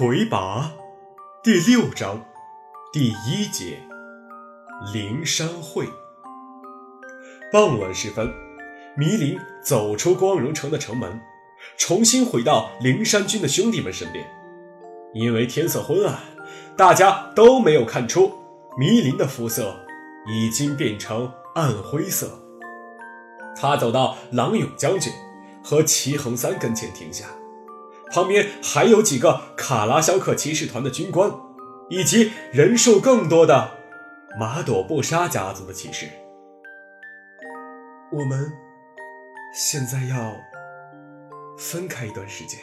魁拔第六章第一节灵山会。傍晚时分，迷林走出光荣城的城门，重新回到灵山军的兄弟们身边。因为天色昏暗，大家都没有看出迷林的肤色已经变成暗灰色。他走到郎勇将军和齐恒三跟前停下。旁边还有几个卡拉肖克骑士团的军官，以及人数更多的马朵布沙家族的骑士。我们现在要分开一段时间。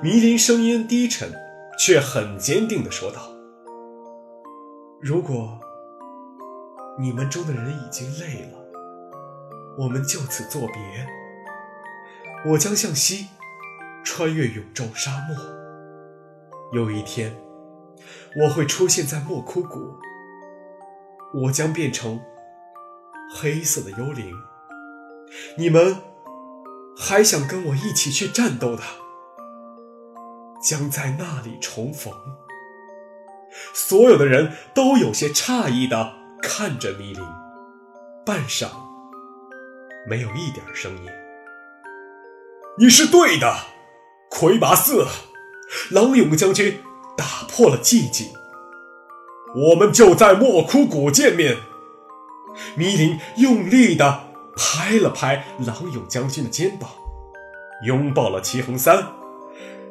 迷林声音低沉，却很坚定地说道：“如果你们中的人已经累了，我们就此作别。我将向西。”穿越永昼沙漠，有一天我会出现在莫枯谷。我将变成黑色的幽灵。你们还想跟我一起去战斗的，将在那里重逢。所有的人都有些诧异的看着迷林，半晌没有一点声音。你是对的。魁拔四，郎勇将军打破了寂静。我们就在莫枯谷见面。迷林用力地拍了拍郎勇将军的肩膀，拥抱了齐恒三，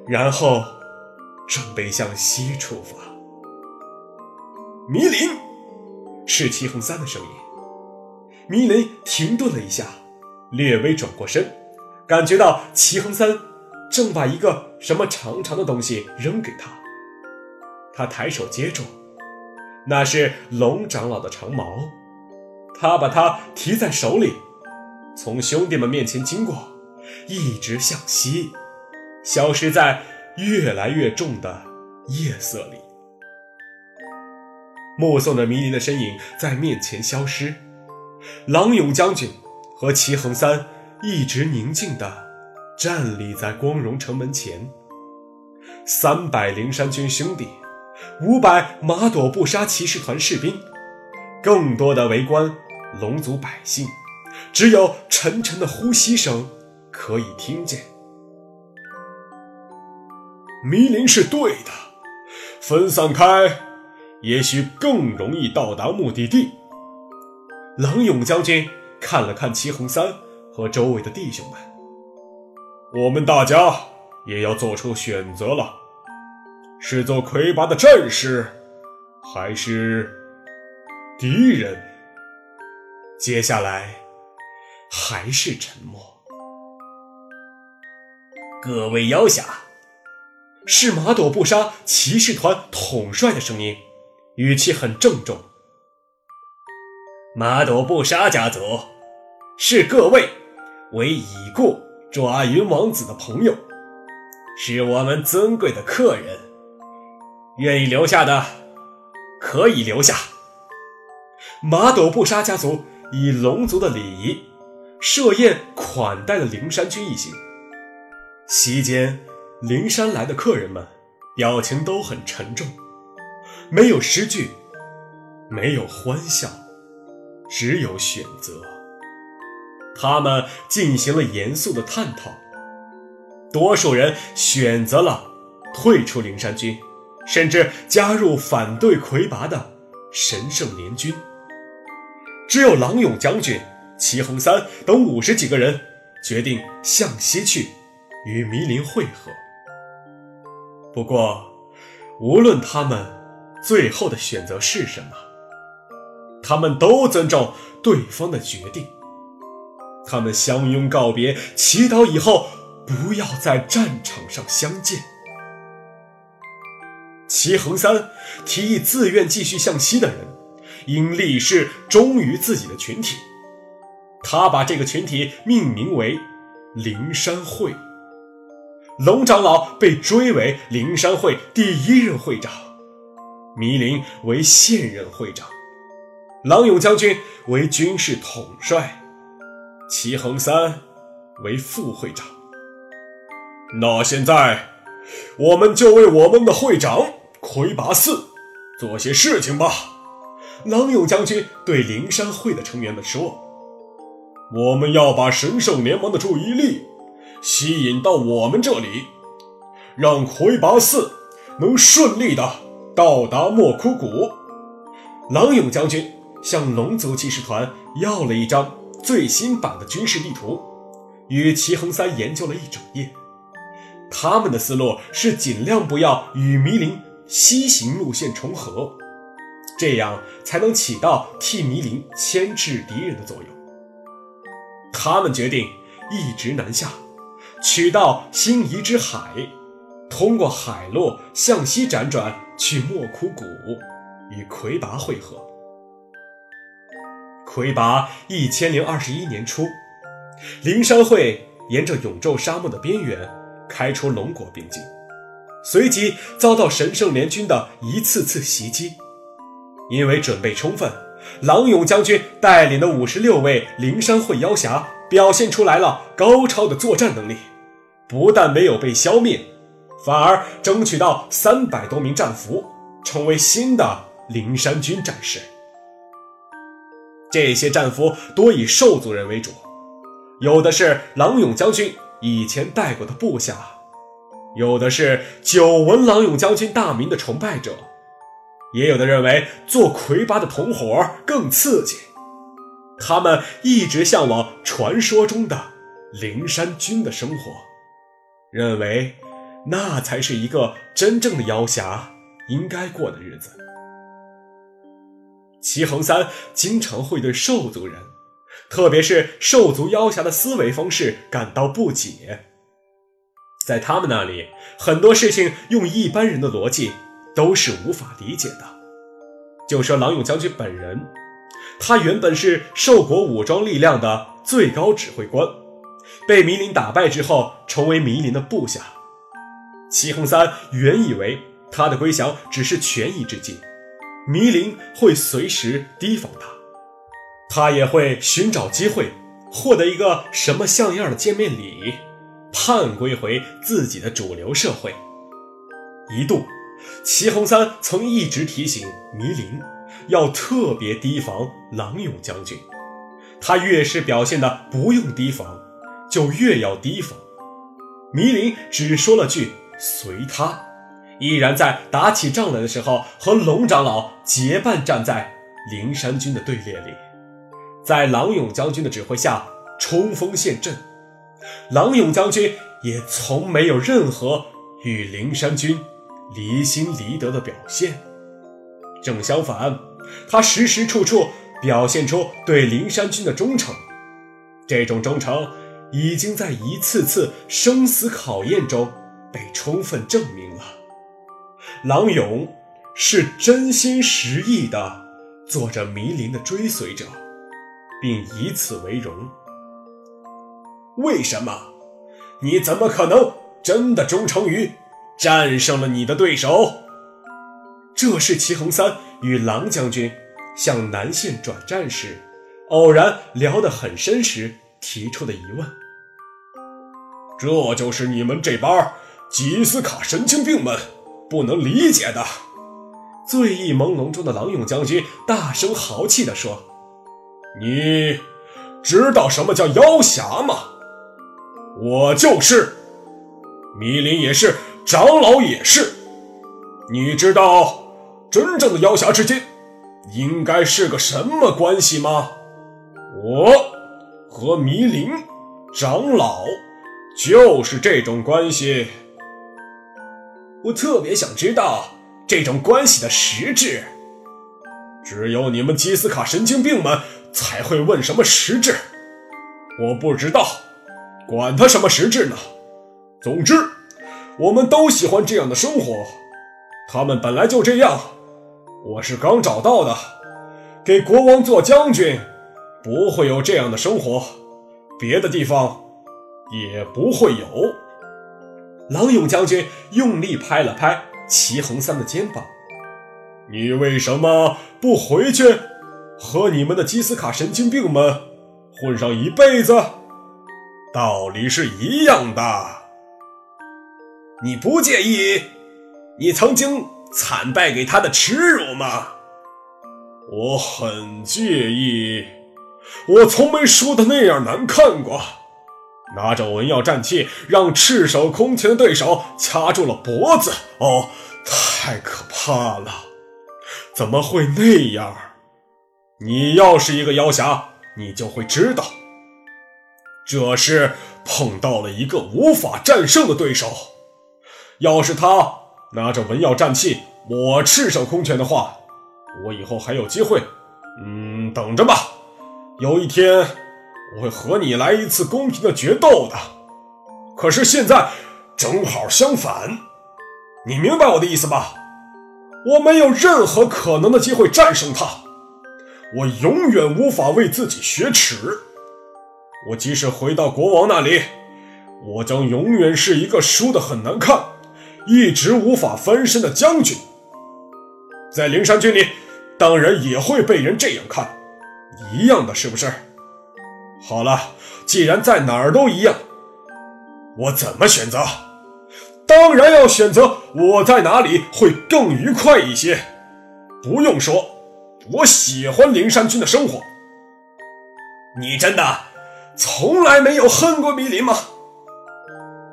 然后准备向西出发。迷林，是齐恒三的声音。迷林停顿了一下，略微转过身，感觉到齐恒三。正把一个什么长长的东西扔给他，他抬手接住，那是龙长老的长矛，他把它提在手里，从兄弟们面前经过，一直向西，消失在越来越重的夜色里。目送着迷离的身影在面前消失，郎勇将军和齐恒三一直宁静的。站立在光荣城门前，三百灵山军兄弟，五百马朵布沙骑士团士兵，更多的围观龙族百姓，只有沉沉的呼吸声可以听见。迷林是对的，分散开，也许更容易到达目的地。郎勇将军看了看齐恒三和周围的弟兄们。我们大家也要做出选择了，是做魁拔的战士，还是敌人？接下来还是沉默。各位妖侠，是马朵布沙骑士团统帅的声音，语气很郑重。马朵布沙家族是各位为已故。抓云王子的朋友，是我们尊贵的客人。愿意留下的，可以留下。马斗布沙家族以龙族的礼仪设宴款待了灵山君一行。席间，灵山来的客人们表情都很沉重，没有诗句，没有欢笑，只有选择。他们进行了严肃的探讨，多数人选择了退出灵山军，甚至加入反对魁拔的神圣联军。只有郎勇将军、齐恒三等五十几个人决定向西去，与迷林会合。不过，无论他们最后的选择是什么，他们都尊重对方的决定。他们相拥告别，祈祷以后不要在战场上相见。齐恒三提议，自愿继续向西的人，应立誓忠于自己的群体。他把这个群体命名为灵山会。龙长老被追为灵山会第一任会长，迷林为现任会长，郎勇将军为军事统帅。齐恒三为副会长。那现在，我们就为我们的会长魁拔四做些事情吧。”郎勇将军对灵山会的成员们说：“我们要把神圣联盟的注意力吸引到我们这里，让魁拔四能顺利的到达莫枯谷。”郎勇将军向龙族骑士团要了一张最新版的军事地图，与齐恒三研究了一整夜。他们的思路是尽量不要与迷林西行路线重合。这样才能起到替迷林牵制敌人的作用。他们决定一直南下，取到星移之海，通过海路向西辗转去莫枯谷，与魁拔会合。魁拔一千零二十一年初，灵山会沿着永昼沙漠的边缘开出龙国边境，随即遭到神圣联军的一次次袭击。因为准备充分，郎勇将军带领的五十六位灵山会妖侠表现出来了高超的作战能力，不但没有被消灭，反而争取到三百多名战俘，成为新的灵山军战士。这些战俘多以兽族人为主，有的是郎勇将军以前带过的部下，有的是久闻郎勇将军大名的崇拜者。也有的认为做魁拔的同伙更刺激，他们一直向往传说中的灵山军的生活，认为那才是一个真正的妖侠应该过的日子。齐恒三经常会对兽族人，特别是兽族妖侠的思维方式感到不解，在他们那里，很多事情用一般人的逻辑。都是无法理解的。就说郎勇将军本人，他原本是兽国武装力量的最高指挥官，被迷林打败之后，成为迷林的部下。齐恒三原以为他的归降只是权宜之计，迷林会随时提防他，他也会寻找机会获得一个什么像样的见面礼，盼归回自己的主流社会。一度。齐红三曾一直提醒迷林要特别提防郎勇将军，他越是表现的不用提防，就越要提防。迷林只说了句“随他”，依然在打起仗来的时候和龙长老结伴站在灵山军的队列里，在郎勇将军的指挥下冲锋陷阵。郎勇将军也从没有任何与灵山军。离心离德的表现，正相反，他时时处处表现出对灵山军的忠诚。这种忠诚已经在一次次生死考验中被充分证明了。郎勇是真心实意的做着迷林的追随者，并以此为荣。为什么？你怎么可能真的忠诚于？战胜了你的对手，这是齐恒三与郎将军向南线转战时，偶然聊得很深时提出的疑问。这就是你们这帮吉斯卡神经病们不能理解的。醉意朦胧中的郎勇将军大声豪气地说：“你知道什么叫妖侠吗？我就是，迷林也是。”长老也是，你知道真正的妖侠之间应该是个什么关系吗？我和迷林长老就是这种关系。我特别想知道这种关系的实质。只有你们基斯卡神经病们才会问什么实质。我不知道，管他什么实质呢。总之。我们都喜欢这样的生活，他们本来就这样。我是刚找到的，给国王做将军，不会有这样的生活，别的地方也不会有。郎勇将军用力拍了拍齐恒三的肩膀：“你为什么不回去，和你们的基斯卡神经病们混上一辈子？道理是一样的。”你不介意你曾经惨败给他的耻辱吗？我很介意，我从没输的那样难看过。拿着文耀战器，让赤手空拳的对手掐住了脖子。哦，太可怕了！怎么会那样？你要是一个妖侠，你就会知道，这是碰到了一个无法战胜的对手。要是他拿着文耀战器，我赤手空拳的话，我以后还有机会。嗯，等着吧，有一天。我会和你来一次公平的决斗的，可是现在正好相反，你明白我的意思吧？我没有任何可能的机会战胜他，我永远无法为自己雪耻。我即使回到国王那里，我将永远是一个输得很难看、一直无法翻身的将军。在灵山军里，当然也会被人这样看，一样的，是不是？好了，既然在哪儿都一样，我怎么选择？当然要选择我在哪里会更愉快一些。不用说，我喜欢灵山君的生活。你真的从来没有恨过米林吗？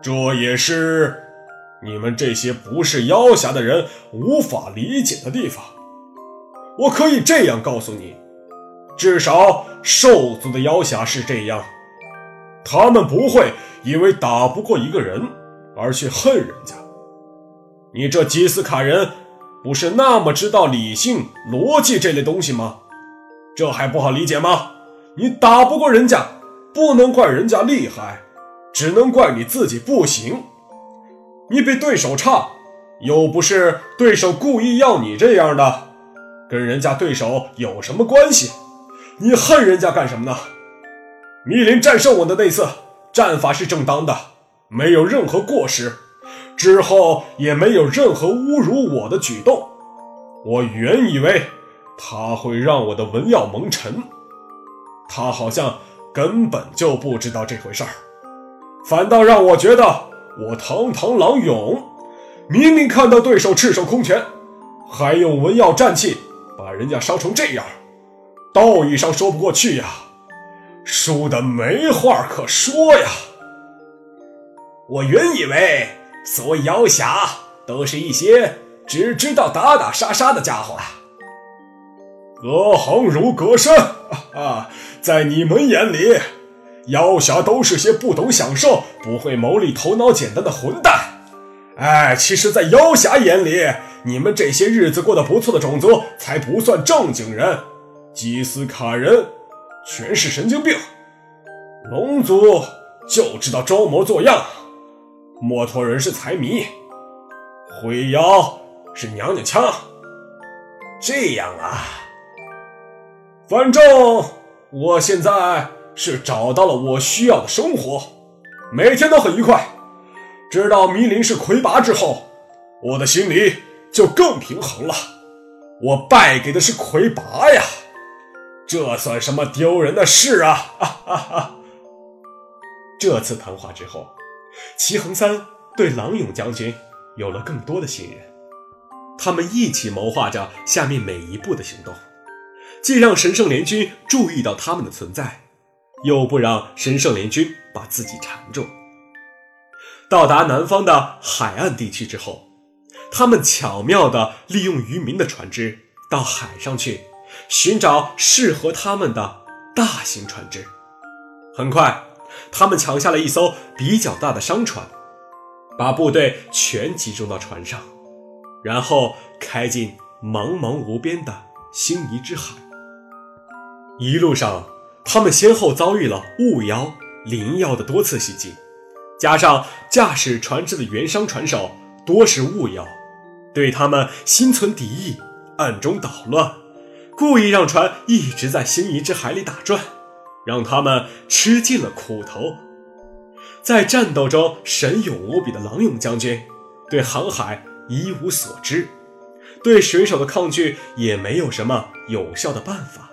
这也是你们这些不是妖侠的人无法理解的地方。我可以这样告诉你。至少兽族的妖侠是这样，他们不会因为打不过一个人而去恨人家。你这吉斯卡人不是那么知道理性、逻辑这类东西吗？这还不好理解吗？你打不过人家，不能怪人家厉害，只能怪你自己不行。你比对手差，又不是对手故意要你这样的，跟人家对手有什么关系？你恨人家干什么呢？密林战胜我的那次战法是正当的，没有任何过失，之后也没有任何侮辱我的举动。我原以为他会让我的文耀蒙尘，他好像根本就不知道这回事儿，反倒让我觉得我堂堂狼勇，明明看到对手赤手空拳，还用文耀战器把人家烧成这样。道义上说不过去呀，输的没话可说呀。我原以为所谓妖侠都是一些只知道打打杀杀的家伙啊。隔行如隔山啊，在你们眼里，妖侠都是些不懂享受、不会谋利、头脑简单的混蛋。哎，其实，在妖侠眼里，你们这些日子过得不错的种族才不算正经人。基斯卡人全是神经病，龙族就知道装模作样，墨托人是财迷，灰妖是娘娘腔。这样啊，反正我现在是找到了我需要的生活，每天都很愉快。知道迷林是魁拔之后，我的心里就更平衡了。我败给的是魁拔呀。这算什么丢人的事啊！哈哈哈。这次谈话之后，齐恒三对郎勇将军有了更多的信任。他们一起谋划着下面每一步的行动，既让神圣联军注意到他们的存在，又不让神圣联军把自己缠住。到达南方的海岸地区之后，他们巧妙地利用渔民的船只到海上去。寻找适合他们的大型船只。很快，他们抢下了一艘比较大的商船，把部队全集中到船上，然后开进茫茫无边的星移之海。一路上，他们先后遭遇了雾妖、灵妖的多次袭击，加上驾驶船只的原商船手多是雾妖，对他们心存敌意，暗中捣乱。故意让船一直在星移之海里打转，让他们吃尽了苦头。在战斗中神勇无比的郎勇将军，对航海一无所知，对水手的抗拒也没有什么有效的办法，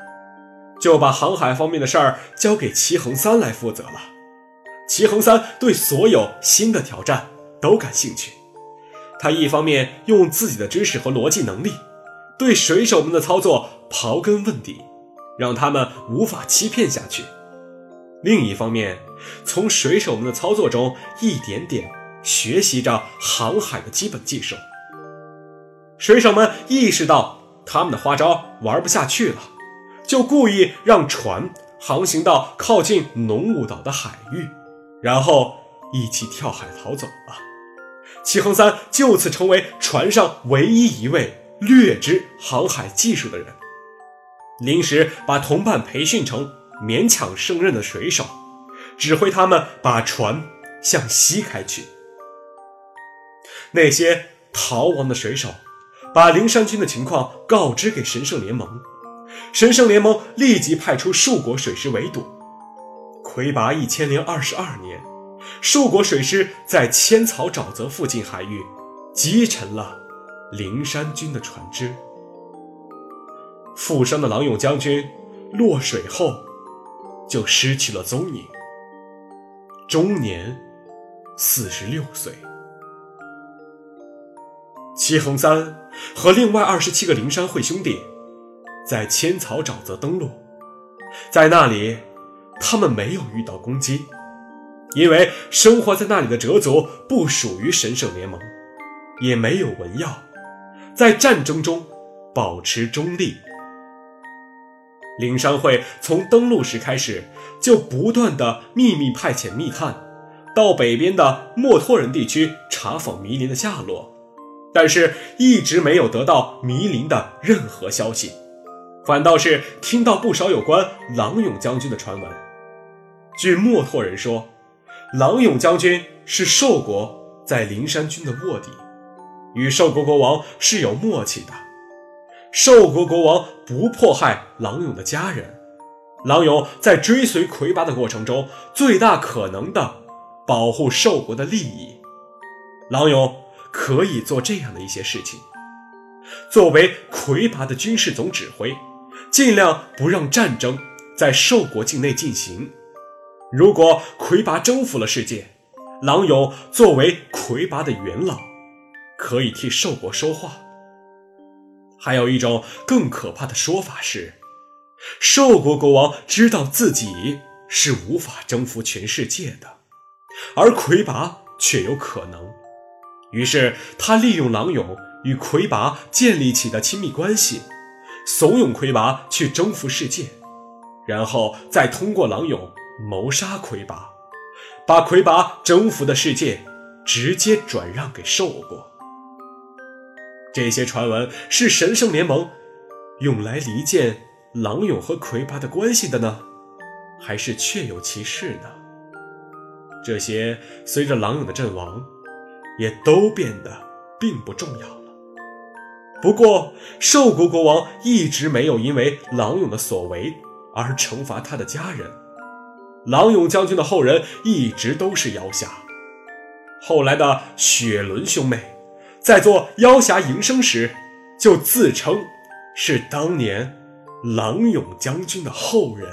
就把航海方面的事儿交给齐恒三来负责了。齐恒三对所有新的挑战都感兴趣，他一方面用自己的知识和逻辑能力，对水手们的操作刨根问底，让他们无法欺骗下去；另一方面，从水手们的操作中一点点学习着航海的基本技术。水手们意识到他们的花招玩不下去了，就故意让船航行到靠近浓雾岛的海域，然后一起跳海逃走了。齐恒三就此成为船上唯一一位略知航海技术的人，临时把同伴培训成勉强胜任的水手，指挥他们把船向西开去。那些逃亡的水手把灵山军的情况告知给神圣联盟，神圣联盟立即派出数国水师围堵。魁拔一千零二十二年。数国水师在千草沼泽附近海域击沉了灵山军的船只。负伤的郎勇将军落水后就失去了踪影，终年四十六岁。齐恒三和另外二十七个灵山会兄弟在千草沼泽登陆，在那里，他们没有遇到攻击。因为生活在那里的哲族不属于神圣联盟，也没有文耀，在战争中保持中立。灵山会从登陆时开始就不断的秘密派遣密探，到北边的墨脱人地区查访迷林的下落，但是一直没有得到迷林的任何消息，反倒是听到不少有关郎勇将军的传闻。据墨脱人说。郎勇将军是兽国在灵山军的卧底，与兽国国王是有默契的。兽国国王不迫害狼勇的家人，狼勇在追随魁拔的过程中，最大可能的保护兽国的利益。狼勇可以做这样的一些事情：作为魁拔的军事总指挥，尽量不让战争在兽国境内进行。如果魁拔征服了世界，狼勇作为魁拔的元老，可以替兽国说话。还有一种更可怕的说法是，兽国国王知道自己是无法征服全世界的，而魁拔却有可能。于是他利用狼勇与魁拔建立起的亲密关系，怂恿魁拔去征服世界，然后再通过狼勇。谋杀魁拔，把魁拔征服的世界直接转让给兽国。这些传闻是神圣联盟用来离间狼勇和魁拔的关系的呢，还是确有其事呢？这些随着狼勇的阵亡，也都变得并不重要了。不过，兽国国王一直没有因为狼勇的所为而惩罚他的家人。狼勇将军的后人一直都是妖侠。后来的雪伦兄妹，在做妖侠营生时，就自称是当年郎勇将军的后人。